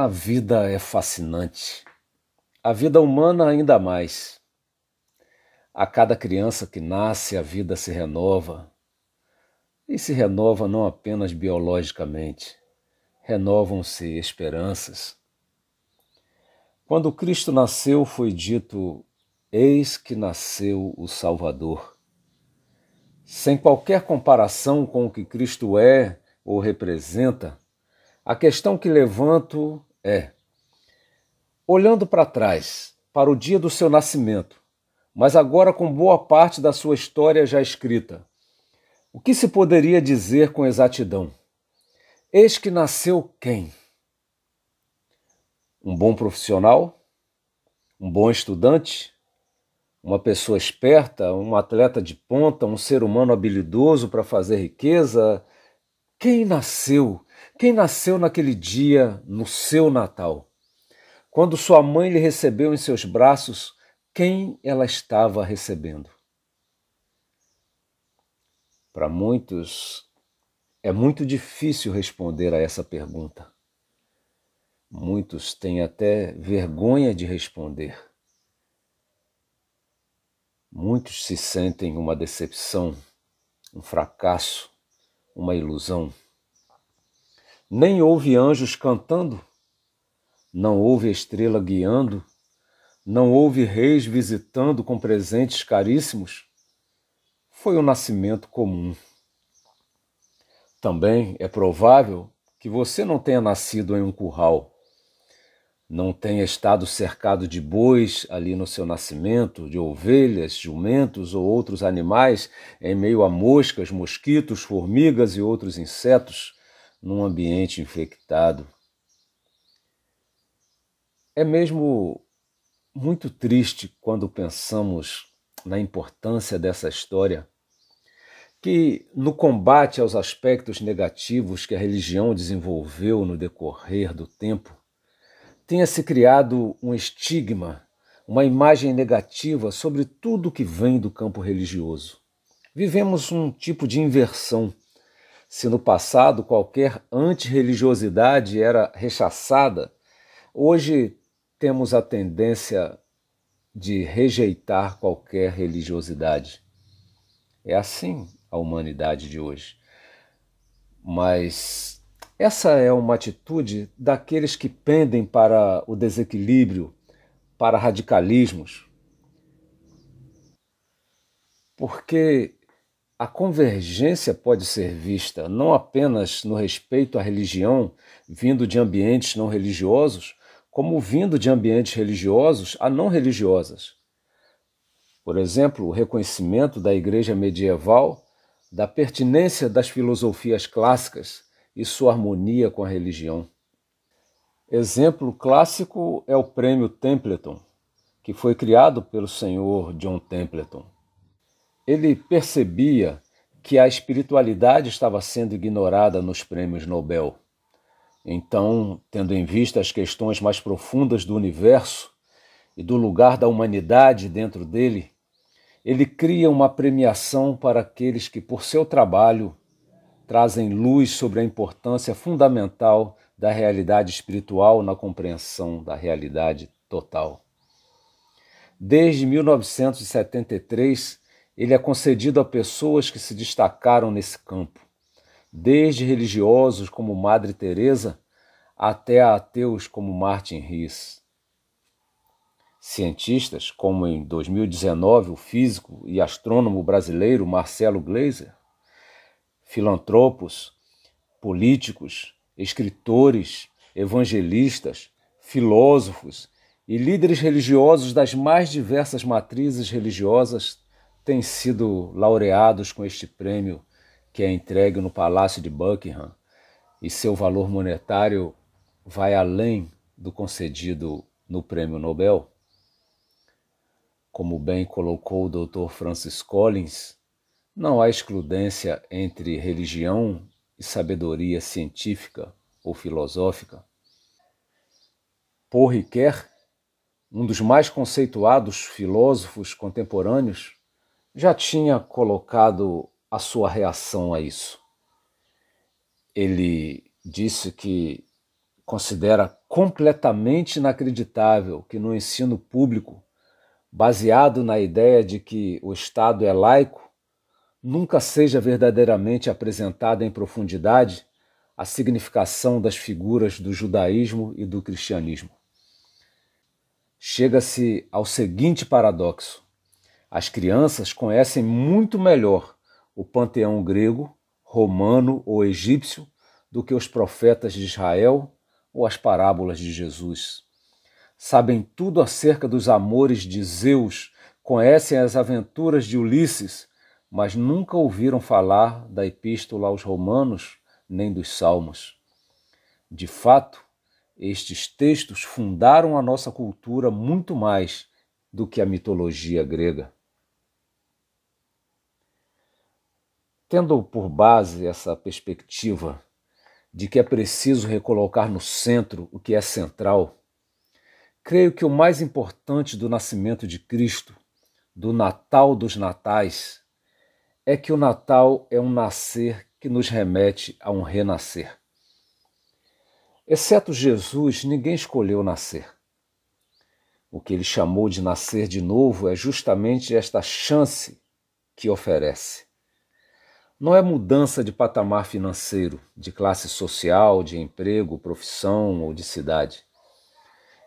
A vida é fascinante. A vida humana ainda mais. A cada criança que nasce, a vida se renova. E se renova não apenas biologicamente, renovam-se esperanças. Quando Cristo nasceu, foi dito: Eis que nasceu o Salvador. Sem qualquer comparação com o que Cristo é ou representa, a questão que levanto é: olhando para trás, para o dia do seu nascimento, mas agora com boa parte da sua história já escrita, o que se poderia dizer com exatidão? Eis que nasceu quem? Um bom profissional? Um bom estudante? Uma pessoa esperta? Um atleta de ponta? Um ser humano habilidoso para fazer riqueza? Quem nasceu quem nasceu naquele dia no seu Natal? Quando sua mãe lhe recebeu em seus braços, quem ela estava recebendo? Para muitos, é muito difícil responder a essa pergunta. Muitos têm até vergonha de responder. Muitos se sentem uma decepção, um fracasso, uma ilusão nem houve anjos cantando, não houve estrela guiando, não houve reis visitando com presentes caríssimos. Foi um nascimento comum. Também é provável que você não tenha nascido em um curral, não tenha estado cercado de bois ali no seu nascimento, de ovelhas, jumentos ou outros animais, em meio a moscas, mosquitos, formigas e outros insetos num ambiente infectado. É mesmo muito triste quando pensamos na importância dessa história, que no combate aos aspectos negativos que a religião desenvolveu no decorrer do tempo, tenha se criado um estigma, uma imagem negativa sobre tudo que vem do campo religioso. Vivemos um tipo de inversão se no passado qualquer antirreligiosidade era rechaçada, hoje temos a tendência de rejeitar qualquer religiosidade. É assim a humanidade de hoje. Mas essa é uma atitude daqueles que pendem para o desequilíbrio, para radicalismos. Porque a convergência pode ser vista não apenas no respeito à religião vindo de ambientes não religiosos, como vindo de ambientes religiosos a não religiosas. Por exemplo, o reconhecimento da Igreja medieval da pertinência das filosofias clássicas e sua harmonia com a religião. Exemplo clássico é o Prêmio Templeton, que foi criado pelo senhor John Templeton ele percebia que a espiritualidade estava sendo ignorada nos prêmios Nobel. Então, tendo em vista as questões mais profundas do universo e do lugar da humanidade dentro dele, ele cria uma premiação para aqueles que, por seu trabalho, trazem luz sobre a importância fundamental da realidade espiritual na compreensão da realidade total. Desde 1973, ele é concedido a pessoas que se destacaram nesse campo, desde religiosos como Madre Teresa até a ateus como Martin Rees. Cientistas, como em 2019 o físico e astrônomo brasileiro Marcelo Gleiser, filantropos, políticos, escritores, evangelistas, filósofos e líderes religiosos das mais diversas matrizes religiosas têm sido laureados com este prêmio que é entregue no Palácio de Buckingham e seu valor monetário vai além do concedido no Prêmio Nobel? Como bem colocou o Dr. Francis Collins, não há excludência entre religião e sabedoria científica ou filosófica. Paul Ricoeur, um dos mais conceituados filósofos contemporâneos, já tinha colocado a sua reação a isso. Ele disse que considera completamente inacreditável que no ensino público, baseado na ideia de que o Estado é laico, nunca seja verdadeiramente apresentada em profundidade a significação das figuras do judaísmo e do cristianismo. Chega-se ao seguinte paradoxo: as crianças conhecem muito melhor o panteão grego, romano ou egípcio do que os profetas de Israel ou as parábolas de Jesus. Sabem tudo acerca dos amores de Zeus, conhecem as aventuras de Ulisses, mas nunca ouviram falar da Epístola aos Romanos nem dos Salmos. De fato, estes textos fundaram a nossa cultura muito mais do que a mitologia grega. Tendo por base essa perspectiva de que é preciso recolocar no centro o que é central, creio que o mais importante do nascimento de Cristo, do Natal dos Natais, é que o Natal é um nascer que nos remete a um renascer. Exceto Jesus, ninguém escolheu nascer. O que ele chamou de nascer de novo é justamente esta chance que oferece. Não é mudança de patamar financeiro, de classe social, de emprego, profissão ou de cidade.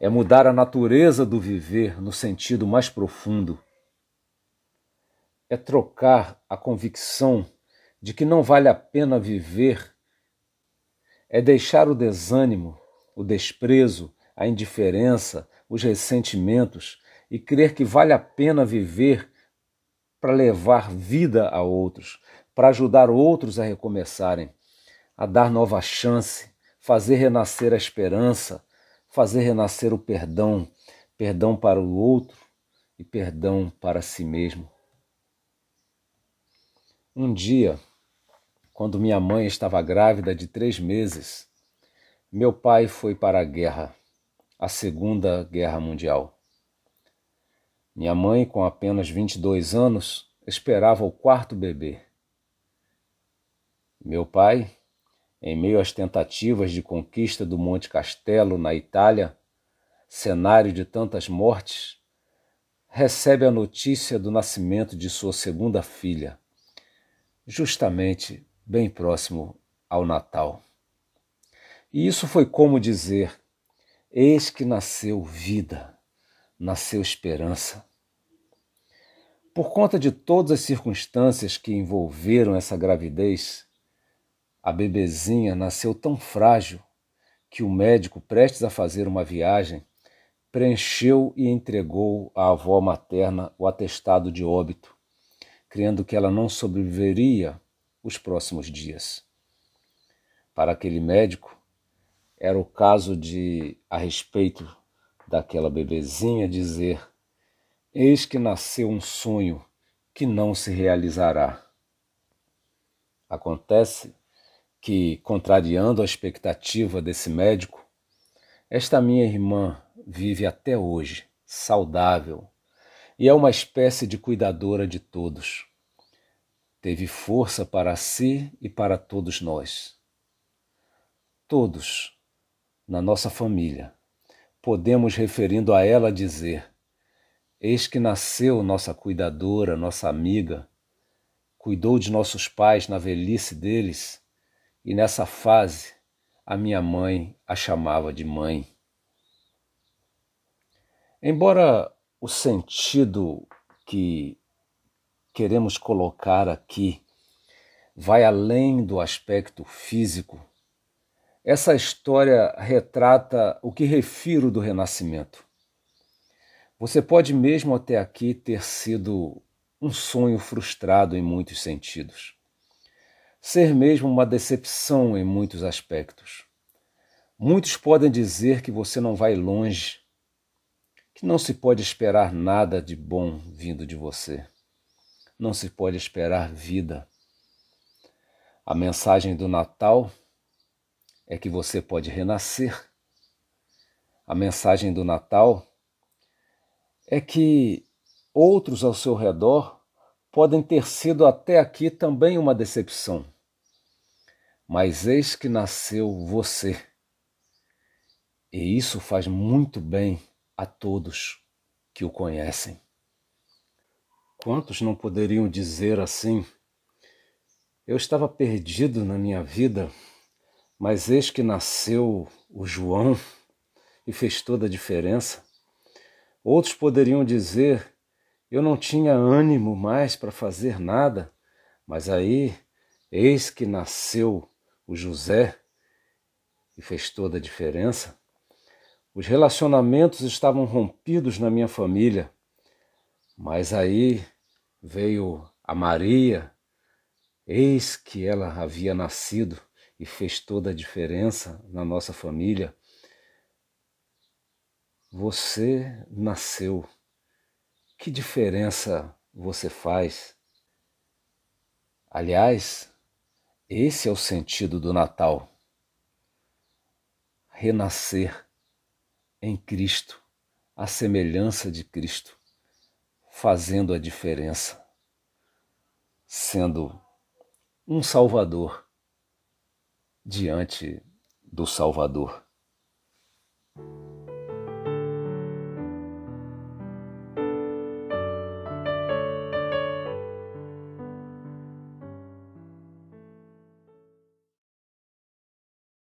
É mudar a natureza do viver no sentido mais profundo. É trocar a convicção de que não vale a pena viver. É deixar o desânimo, o desprezo, a indiferença, os ressentimentos e crer que vale a pena viver para levar vida a outros, para ajudar outros a recomeçarem, a dar nova chance, fazer renascer a esperança, fazer renascer o perdão, perdão para o outro e perdão para si mesmo. Um dia, quando minha mãe estava grávida de três meses, meu pai foi para a guerra, a Segunda Guerra Mundial. Minha mãe, com apenas 22 anos, esperava o quarto bebê. Meu pai, em meio às tentativas de conquista do Monte Castelo, na Itália, cenário de tantas mortes, recebe a notícia do nascimento de sua segunda filha, justamente bem próximo ao Natal. E isso foi como dizer: Eis que nasceu vida, nasceu esperança. Por conta de todas as circunstâncias que envolveram essa gravidez, a bebezinha nasceu tão frágil que o médico, prestes a fazer uma viagem, preencheu e entregou à avó materna o atestado de óbito, crendo que ela não sobreviveria os próximos dias. Para aquele médico, era o caso de, a respeito daquela bebezinha, dizer: Eis que nasceu um sonho que não se realizará. Acontece que, contrariando a expectativa desse médico, esta minha irmã vive até hoje, saudável, e é uma espécie de cuidadora de todos. Teve força para si e para todos nós. Todos, na nossa família, podemos, referindo a ela, dizer: Eis que nasceu nossa cuidadora, nossa amiga, cuidou de nossos pais na velhice deles e nessa fase a minha mãe a chamava de mãe. Embora o sentido que queremos colocar aqui vai além do aspecto físico, essa história retrata o que refiro do renascimento. Você pode mesmo até aqui ter sido um sonho frustrado em muitos sentidos ser mesmo uma decepção em muitos aspectos. Muitos podem dizer que você não vai longe, que não se pode esperar nada de bom vindo de você. Não se pode esperar vida. A mensagem do Natal é que você pode renascer. A mensagem do Natal é que outros ao seu redor podem ter sido até aqui também uma decepção. Mas eis que nasceu você. E isso faz muito bem a todos que o conhecem. Quantos não poderiam dizer assim? Eu estava perdido na minha vida, mas eis que nasceu o João e fez toda a diferença. Outros poderiam dizer: eu não tinha ânimo mais para fazer nada, mas aí eis que nasceu o José e fez toda a diferença. Os relacionamentos estavam rompidos na minha família, mas aí veio a Maria, eis que ela havia nascido e fez toda a diferença na nossa família. Você nasceu. Que diferença você faz? Aliás, esse é o sentido do Natal. Renascer em Cristo, a semelhança de Cristo fazendo a diferença, sendo um Salvador diante do Salvador.